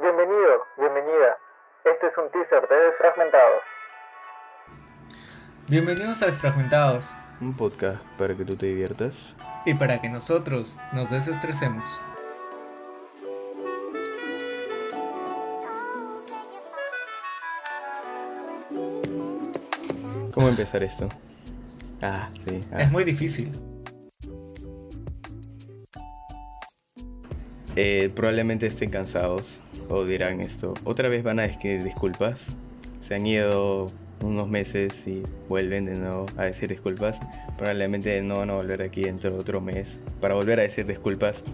Bienvenido, bienvenida. Este es un teaser de Desfragmentados. Bienvenidos a Desfragmentados Un podcast para que tú te diviertas. y para que nosotros nos desestresemos. ¿Cómo empezar esto? Ah, sí. ah. Es muy difícil. Eh, probablemente estén cansados o dirán esto. Otra vez van a decir disculpas. Se han ido unos meses y vuelven de nuevo a decir disculpas. Probablemente no van a volver aquí dentro de otro mes para volver a decir disculpas.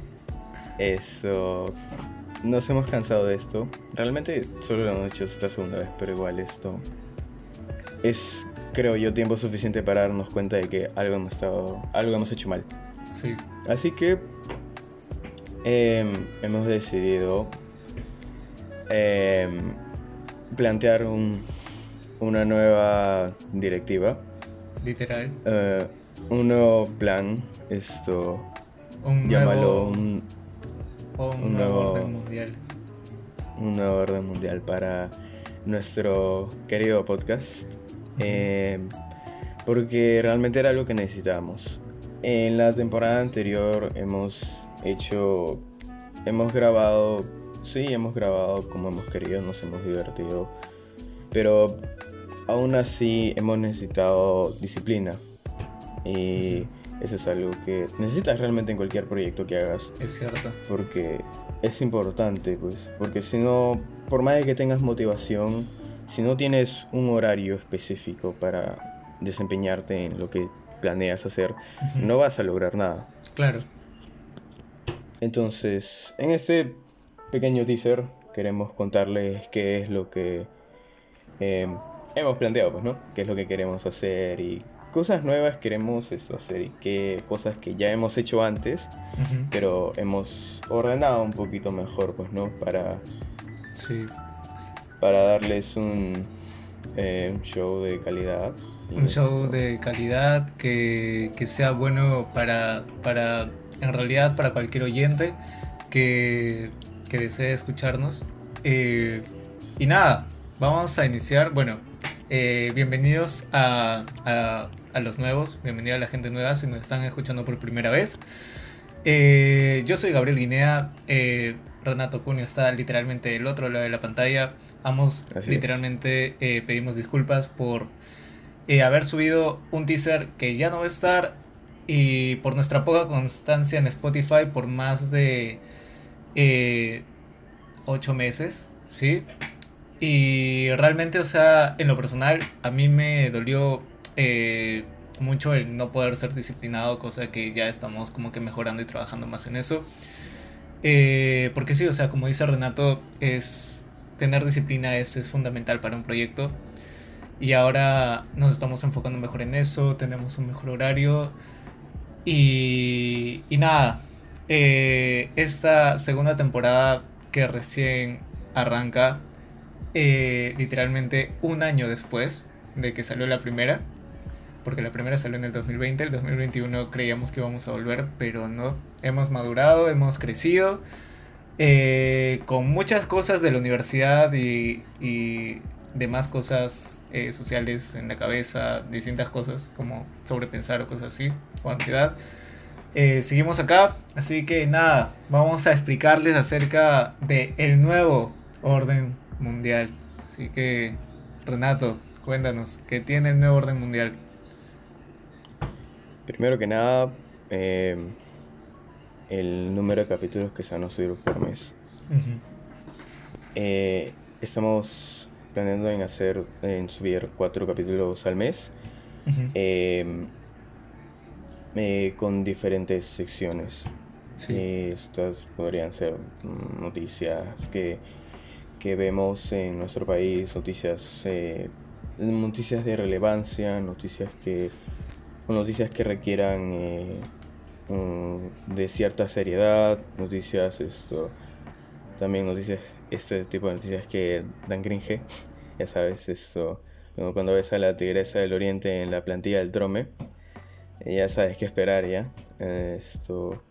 Eso. Nos hemos cansado de esto. Realmente solo lo hemos hecho esta segunda vez, pero igual esto es, creo yo, tiempo suficiente para darnos cuenta de que algo hemos estado, algo hemos hecho mal. Sí. Así que em, hemos decidido em, plantear un- una nueva directiva, Literal. eh, un nuevo plan, esto, Un llámalo nuevo, un, un un nuevo nuevo- orden mundial. un nuevo orden mundial para nuestro querido podcast. Em, porque realmente era algo que necesitábamos. En la temporada anterior hemos hecho, hemos grabado, sí, hemos grabado como hemos querido, nos hemos divertido, pero aún así hemos necesitado disciplina. Y eso es algo que necesitas realmente en cualquier proyecto que hagas Es cierto. porque es importante, pues, porque si no, por más de que tengas motivación, si no tienes un horario específico para desempeñarte en lo que planeas hacer, no vas a lograr nada. Claro. Entonces, en este pequeño teaser queremos contarles qué es lo que eh, hemos planteado, pues, ¿no? Qué es lo que queremos hacer y cosas nuevas queremos esto hacer y qué cosas que ya hemos hecho antes pero hemos ordenado un poquito mejor, pues, ¿no? Para, Sí. para darles un, eh, un show de calidad. Un show de calidad que, que sea bueno para, para, en realidad, para cualquier oyente que, que desee escucharnos. Eh, y nada, vamos a iniciar. Bueno, eh, bienvenidos a, a, a los nuevos, bienvenido a la gente nueva si nos están escuchando por primera vez. Eh, yo soy Gabriel Guinea, Renato Cunio está literalmente del otro lado de la pantalla. Ambos Así literalmente pedimos disculpas por haber subido un teaser que ya no va a estar y por nuestra poca constancia en Spotify por más de eh, ocho meses, ¿sí? Y realmente, o sea, en lo personal, a mí me dolió eh, mucho el no poder ser disciplinado, cosa que ya estamos como que mejorando y trabajando más en eso. Eh, porque sí, o sea, como dice Renato, es tener disciplina es, es fundamental para un proyecto. Y ahora nos estamos enfocando mejor en eso, tenemos un mejor horario. Y, y nada, eh, esta segunda temporada que recién arranca, eh, literalmente un año después de que salió la primera, porque la primera salió en el 2020, el 2021 creíamos que íbamos a volver, pero no, hemos madurado, hemos crecido, eh, con muchas cosas de la universidad y, y demás cosas eh, sociales en la cabeza, distintas cosas como sobrepensar o cosas así, o ansiedad. Eh, seguimos acá, así que nada, vamos a explicarles acerca de el nuevo orden mundial. Así que, Renato, cuéntanos, ¿qué tiene el nuevo orden mundial? Primero que nada, eh, el número de capítulos que se van a subir por mes. Eh, estamos planeando en hacer, en subir cuatro capítulos al mes. Ujú. eh, eh, con diferentes secciones. Sí. Eh, estas podrían ser mm, noticias que, que vemos en nuestro país, noticias, eh, noticias de relevancia, noticias que, o noticias que requieran eh, de cierta seriedad, noticias, esto, también noticias, este tipo de noticias que dan cringe, ya sabes, esto, cuando ves a la tigresa del oriente en la plantilla del trome, eh, ya sabes qué esperar ya, esto...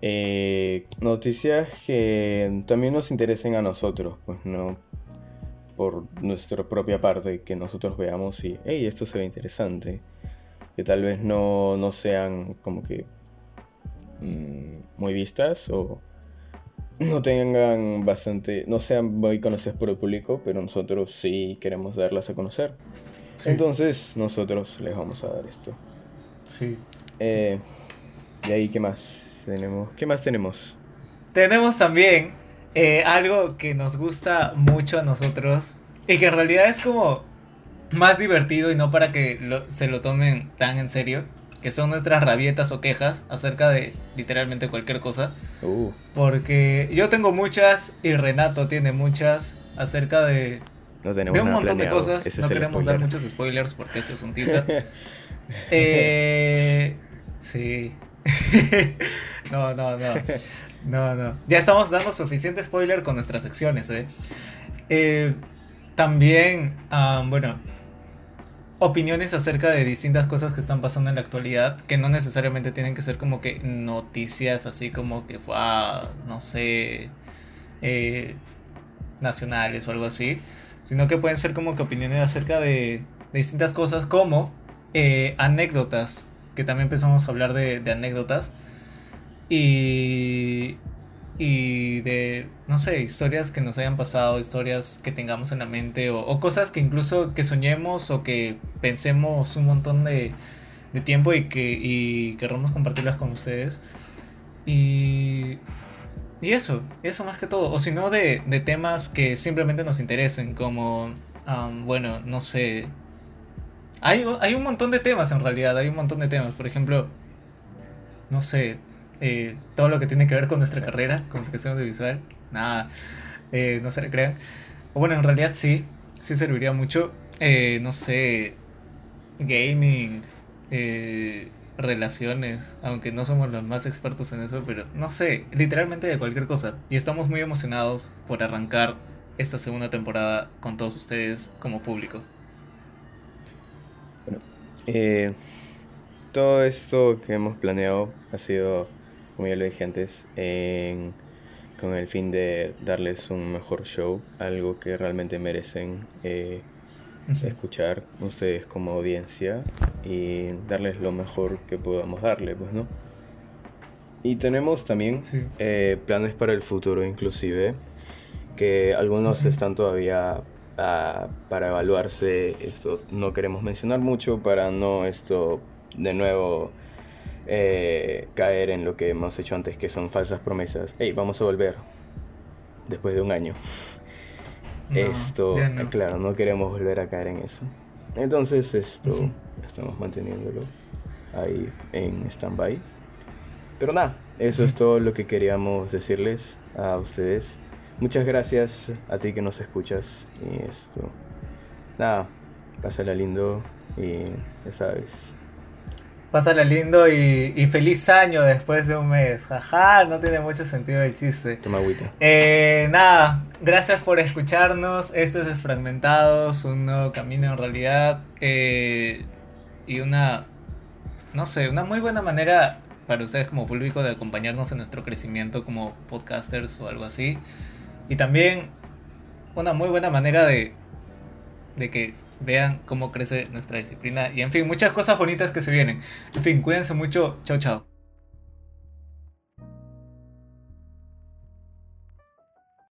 eh, noticias que también nos interesen a nosotros, pues no por nuestra propia parte, que nosotros veamos y, hey, esto se ve interesante, que tal vez no, no sean como que mm, muy vistas o no tengan bastante, no sean muy conocidas por el público, pero nosotros sí queremos darlas a conocer. Entonces nosotros les vamos a dar esto. Sí. Eh, y ahí, ¿qué más tenemos? ¿Qué más tenemos? Tenemos también eh, algo que nos gusta mucho a nosotros y que en realidad es como más divertido y no para que se lo tomen tan en serio que son nuestras rabietas o quejas acerca de literalmente cualquier cosa. Uh. Porque yo tengo muchas y Renato tiene muchas acerca de, de un montón de cosas. no queremos dar muchos spoilers porque esto es un teaser. eh, sí. no, no, no. No, no. Ya estamos dando suficiente spoiler con nuestras secciones, ¿eh? eh también, ah, bueno, opiniones acerca de distintas cosas que están pasando en la actualidad, que no necesariamente tienen que ser como que noticias así como que, wow, no sé, eh, nacionales o algo así, sino que pueden ser como que opiniones acerca de, distintas cosas como eh, anécdotas, que también empezamos a hablar de, de anécdotas. Y y de, no sé, historias que nos hayan pasado, historias que tengamos en la mente o, cosas que incluso que soñemos o que pensemos un montón de, de tiempo y que y querramos compartirlas con ustedes. Y, y eso, eso más que todo. O si no, de, de temas que simplemente nos interesen, como, bueno, no sé. Hay, hay un montón de temas en realidad, hay un montón de temas. Por ejemplo, no sé, eh, todo lo que tiene que ver con nuestra carrera, comunicación audiovisual, nada, eh, no se le crean. O bueno, en realidad sí, sí serviría mucho, eh, no sé, gaming, relaciones, aunque no somos los más expertos en eso, pero no sé, literalmente de cualquier cosa. Y estamos muy emocionados por arrancar esta segunda temporada con todos ustedes como público. Bueno, todo esto que hemos planeado ha sido como ya con el fin de darles un mejor show, algo que realmente merecen eh, escuchar ustedes como audiencia y darles lo mejor que podamos darle, pues, ¿no? Y tenemos también eh, planes para el futuro, inclusive, que algunos están todavía ah, para evaluarse. Esto no queremos mencionar mucho para no esto de nuevo eh, caer en lo que hemos hecho antes, que son falsas promesas. Hey, vamos a volver después de un año. esto, claro, no queremos volver a caer en eso. Entonces, esto estamos manteniéndolo ahí en stand-by. Pero nada, eso es todo lo que queríamos decirles a ustedes. Muchas gracias a ti que nos escuchas. Y esto, nada, pásala lindo y ya sabes, Pásale lindo y, feliz año después de un mes. Jaja, no tiene mucho sentido el chiste. Toma agüita. Eh, nada, gracias por escucharnos. Esto es Desfragmentados, un nuevo camino en realidad. Eh, y una, no sé, una muy buena manera para ustedes como público de acompañarnos en nuestro crecimiento como podcasters o algo así. Y también una muy buena manera de, de que vean cómo crece nuestra disciplina y en fin, muchas cosas bonitas que se vienen. En fin, cuídense mucho. Chao, chao.